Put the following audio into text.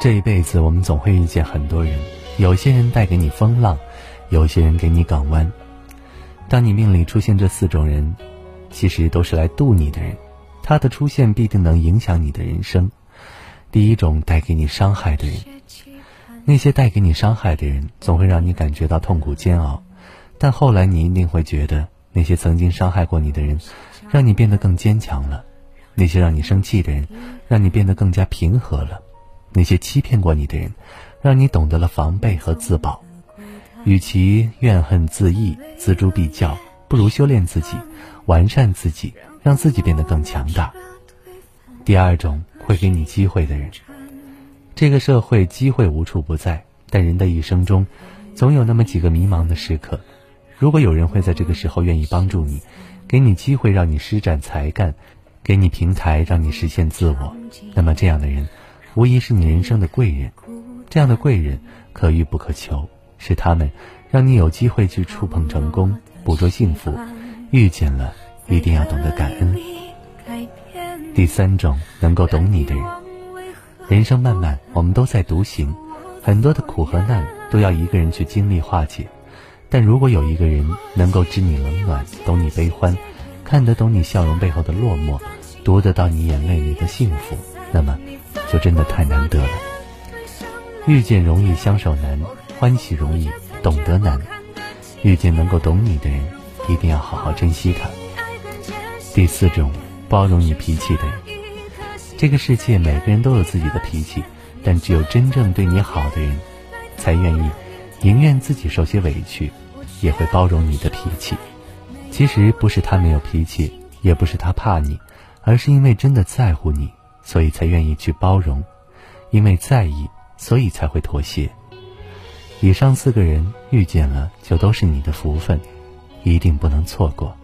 这一辈子，我们总会遇见很多人，有些人带给你风浪，有些人给你港湾。当你命里出现这四种人，其实都是来渡你的人，他的出现必定能影响你的人生。第一种带给你伤害的人，那些带给你伤害的人，总会让你感觉到痛苦煎熬，但后来你一定会觉得，那些曾经伤害过你的人，让你变得更坚强了；那些让你生气的人，让你变得更加平和了。那些欺骗过你的人，让你懂得了防备和自保。与其怨恨自艾、锱铢必较，不如修炼自己，完善自己，让自己变得更强大。第二种会给你机会的人，这个社会机会无处不在，但人的一生中，总有那么几个迷茫的时刻。如果有人会在这个时候愿意帮助你，给你机会让你施展才干，给你平台让你实现自我，那么这样的人。无疑是你人生的贵人，这样的贵人可遇不可求，是他们让你有机会去触碰成功，捕捉幸福。遇见了，一定要懂得感恩。第三种能够懂你的人，人生漫漫，我们都在独行，很多的苦和难都要一个人去经历化解。但如果有一个人能够知你冷暖，懂你悲欢，看得懂你笑容背后的落寞，读得到你眼泪里的幸福，那么。就真的太难得了。遇见容易相守难，欢喜容易懂得难。遇见能够懂你的人，一定要好好珍惜他。第四种，包容你脾气的人。这个世界每个人都有自己的脾气，但只有真正对你好的人，才愿意，宁愿自己受些委屈，也会包容你的脾气。其实不是他没有脾气，也不是他怕你，而是因为真的在乎你。所以才愿意去包容，因为在意，所以才会妥协。以上四个人遇见了，就都是你的福分，一定不能错过。